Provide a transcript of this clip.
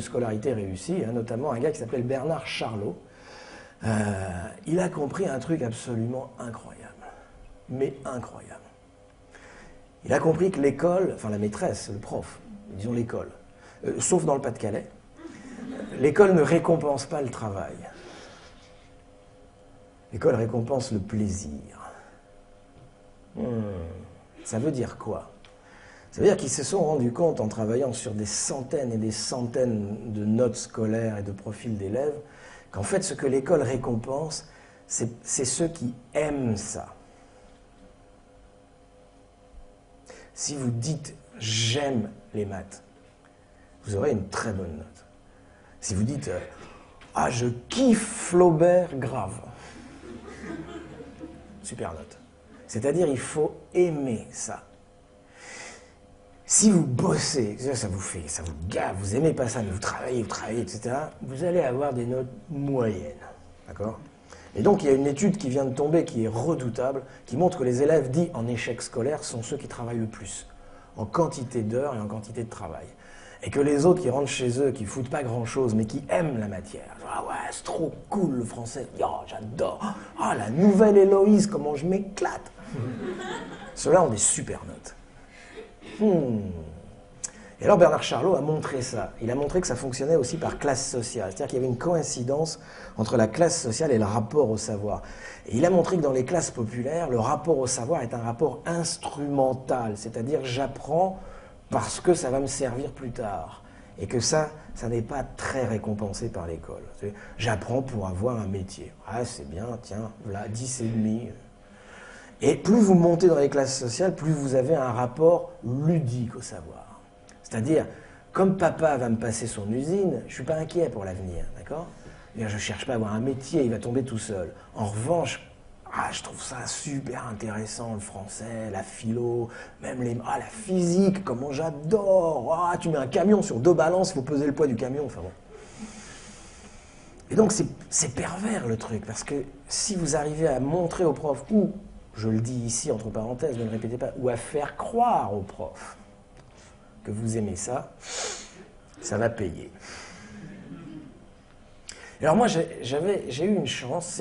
scolarité réussie, hein, notamment un gars qui s'appelle Bernard Charlot. Euh, il a compris un truc absolument incroyable, mais incroyable. Il a compris que l'école, enfin la maîtresse, le prof, disons l'école, euh, sauf dans le Pas-de-Calais, l'école ne récompense pas le travail. L'école récompense le plaisir. Hmm. Ça veut dire quoi? Ça veut dire qu'ils se sont rendus compte en travaillant sur des centaines et des centaines de notes scolaires et de profils d'élèves qu'en fait ce que l'école récompense, c'est ceux qui aiment ça. Si vous dites j'aime les maths, vous aurez une très bonne note. Si vous dites ah je kiffe Flaubert grave, super note. C'est-à-dire, il faut aimer ça. Si vous bossez, ça vous fait, ça vous gave, vous aimez pas ça, mais vous travaillez, vous travaillez, etc., vous allez avoir des notes moyennes. D'accord? Et donc, il y a une étude qui vient de tomber qui est redoutable, qui montre que les élèves dits en échec scolaire sont ceux qui travaillent le plus, en quantité d'heures et en quantité de travail. Et que les autres qui rentrent chez eux, qui foutent pas grand-chose, mais qui aiment la matière. Ah ouais, c'est trop cool le français. Oh, j'adore. Ah, la nouvelle Héloïse, comment je m'éclate. Ceux-là ont des super notes. Hmm. Et alors Bernard Charlot a montré ça. Il a montré que ça fonctionnait aussi par classe sociale. C'est-à-dire qu'il y avait une coïncidence entre la classe sociale et le rapport au savoir. Et il a montré que dans les classes populaires, le rapport au savoir est un rapport instrumental. C'est-à-dire j'apprends parce que ça va me servir plus tard. Et que ça, ça n'est pas très récompensé par l'école. J'apprends pour avoir un métier. Ah, c'est bien, tiens, voilà, 10 et demi. Et plus vous montez dans les classes sociales, plus vous avez un rapport ludique au savoir. C'est-à-dire, comme papa va me passer son usine, je ne suis pas inquiet pour l'avenir, d'accord? Je ne cherche pas à avoir un métier, il va tomber tout seul. En revanche, ah, je trouve ça super intéressant, le français, la philo, même les, ah, la physique, comment j'adore Ah, tu mets un camion sur deux balances, il faut peser le poids du camion, enfin bon. Et donc c'est pervers le truc, parce que si vous arrivez à montrer au prof ou je le dis ici entre parenthèses, ne le répétez pas, ou à faire croire au prof que vous aimez ça, ça va payer. Alors moi, j'ai eu une chance,